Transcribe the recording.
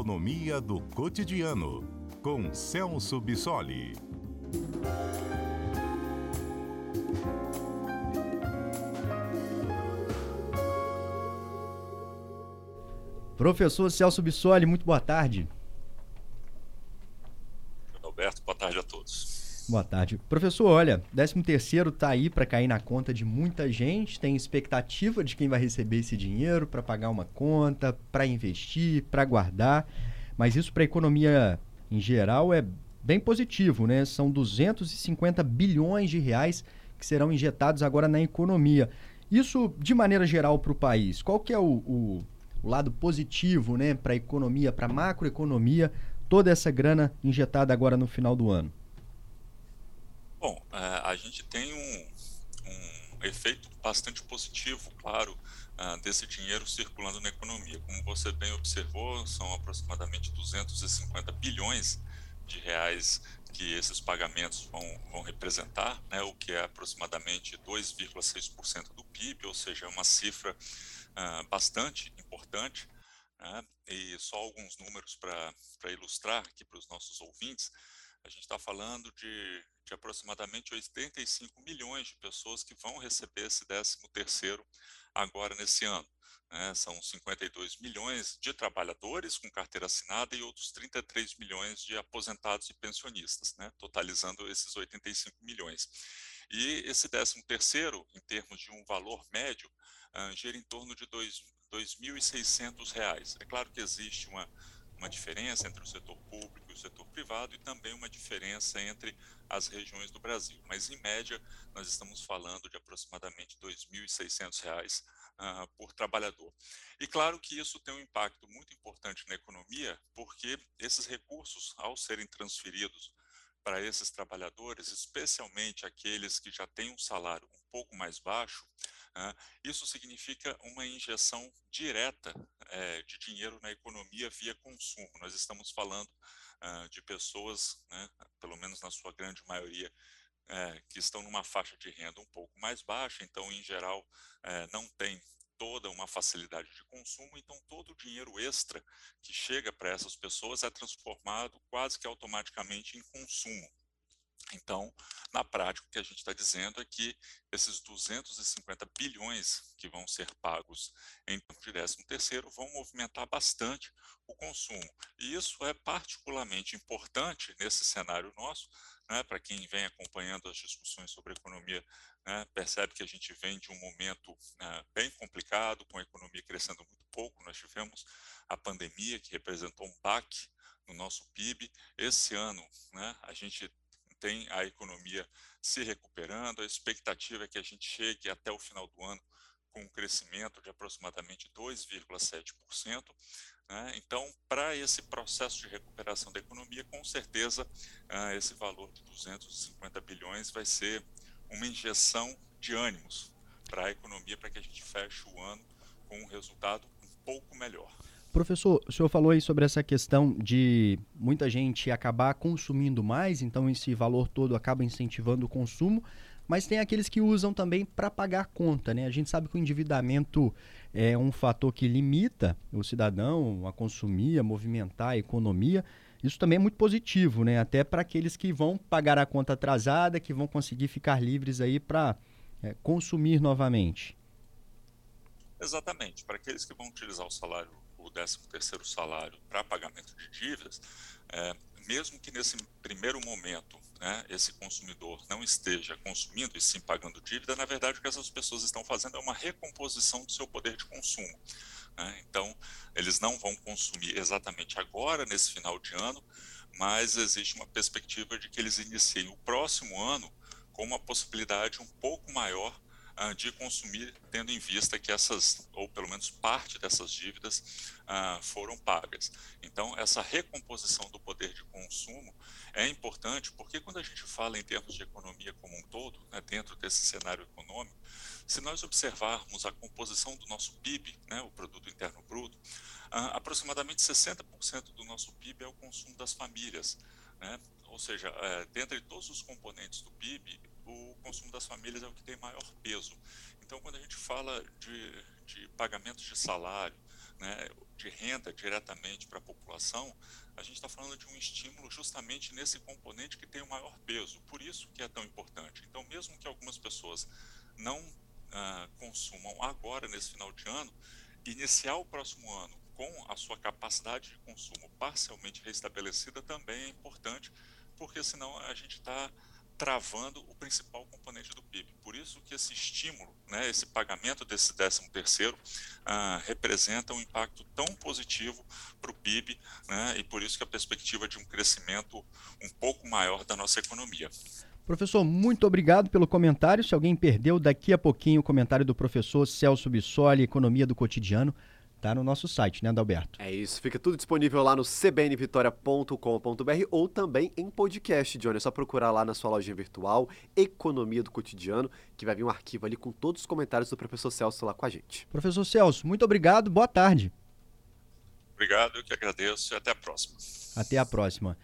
economia do cotidiano, com Celso Bissoli. Professor Celso Bissoli, muito boa tarde. Alberto, boa tarde a todos. Boa tarde. Professor, olha, 13 terceiro está aí para cair na conta de muita gente, tem expectativa de quem vai receber esse dinheiro para pagar uma conta, para investir, para guardar, mas isso para a economia em geral é bem positivo, né? São 250 bilhões de reais que serão injetados agora na economia. Isso, de maneira geral, para o país, qual que é o, o, o lado positivo né, para a economia, para a macroeconomia, toda essa grana injetada agora no final do ano? Bom, é, a gente tem um, um efeito bastante positivo, claro, é, desse dinheiro circulando na economia. Como você bem observou, são aproximadamente 250 bilhões de reais que esses pagamentos vão, vão representar, né, o que é aproximadamente 2,6% do PIB, ou seja, é uma cifra bastante importante. Né, e só alguns números para ilustrar aqui para os nossos ouvintes. A gente está falando de de aproximadamente 85 milhões de pessoas que vão receber esse 13 terceiro agora nesse ano. Né? São 52 milhões de trabalhadores com carteira assinada e outros 33 milhões de aposentados e pensionistas, né? totalizando esses 85 milhões. E esse 13 terceiro, em termos de um valor médio, uh, gira em torno de R$ 2.600. É claro que existe uma uma diferença entre o setor público e o setor privado e também uma diferença entre as regiões do Brasil. Mas, em média, nós estamos falando de aproximadamente R$ 2.600 uh, por trabalhador. E claro que isso tem um impacto muito importante na economia, porque esses recursos, ao serem transferidos para esses trabalhadores, especialmente aqueles que já têm um salário um pouco mais baixo, uh, isso significa uma injeção direta uh, de dinheiro na economia via consumo. Nós estamos falando uh, de pessoas, né, pelo menos na sua grande maioria, eh, que estão numa faixa de renda um pouco mais baixa, então, em geral, eh, não tem toda uma facilidade de consumo, então todo o dinheiro extra que chega para essas pessoas é transformado quase que automaticamente em consumo. Então, na prática, o que a gente está dizendo é que esses 250 bilhões que vão ser pagos em termos de 13 terceiro vão movimentar bastante o consumo. E isso é particularmente importante nesse cenário nosso, né, para quem vem acompanhando as discussões sobre economia, né, percebe que a gente vem de um momento né, bem complicado, com a economia crescendo muito pouco. Nós tivemos a pandemia, que representou um baque no nosso PIB. Esse ano, né, a gente tem a economia se recuperando, a expectativa é que a gente chegue até o final do ano com um crescimento de aproximadamente 2,7%. Né? Então, para esse processo de recuperação da economia, com certeza, uh, esse valor de 250 bilhões vai ser uma injeção de ânimos para a economia, para que a gente feche o ano com um resultado um pouco melhor. Professor, o senhor falou aí sobre essa questão de muita gente acabar consumindo mais, então esse valor todo acaba incentivando o consumo, mas tem aqueles que usam também para pagar conta, né? A gente sabe que o endividamento é um fator que limita o cidadão a consumir, a movimentar a economia. Isso também é muito positivo, né? Até para aqueles que vão pagar a conta atrasada, que vão conseguir ficar livres aí para é, consumir novamente. Exatamente. Para aqueles que vão utilizar o salário o 13º salário para pagamento de dívidas, é, mesmo que nesse primeiro momento né, esse consumidor não esteja consumindo e sim pagando dívida, na verdade o que essas pessoas estão fazendo é uma recomposição do seu poder de consumo. Né? Então, eles não vão consumir exatamente agora, nesse final de ano, mas existe uma perspectiva de que eles iniciem o próximo ano com uma possibilidade um pouco maior de consumir, tendo em vista que essas, ou pelo menos parte dessas dívidas, uh, foram pagas. Então, essa recomposição do poder de consumo é importante, porque quando a gente fala em termos de economia como um todo, né, dentro desse cenário econômico, se nós observarmos a composição do nosso PIB, né, o Produto Interno Bruto, uh, aproximadamente 60% do nosso PIB é o consumo das famílias. Né? Ou seja, é, dentre todos os componentes do PIB, o consumo das famílias é o que tem maior peso. Então, quando a gente fala de, de pagamentos de salário, né, de renda diretamente para a população, a gente está falando de um estímulo justamente nesse componente que tem o maior peso, por isso que é tão importante. Então, mesmo que algumas pessoas não ah, consumam agora, nesse final de ano, iniciar o próximo ano com a sua capacidade de consumo parcialmente restabelecida também é importante, porque senão a gente está travando o principal componente do PIB. Por isso que esse estímulo, né, esse pagamento desse 13 terceiro ah, representa um impacto tão positivo para o PIB né, e por isso que a perspectiva de um crescimento um pouco maior da nossa economia. Professor, muito obrigado pelo comentário. Se alguém perdeu, daqui a pouquinho o comentário do professor Celso Bissoli, Economia do Cotidiano, Tá no nosso site, né, Adalberto? É isso, fica tudo disponível lá no cbnvitoria.com.br ou também em podcast, Johnny. É só procurar lá na sua lojinha virtual, Economia do Cotidiano, que vai vir um arquivo ali com todos os comentários do professor Celso lá com a gente. Professor Celso, muito obrigado, boa tarde. Obrigado, eu que agradeço e até a próxima. Até a próxima.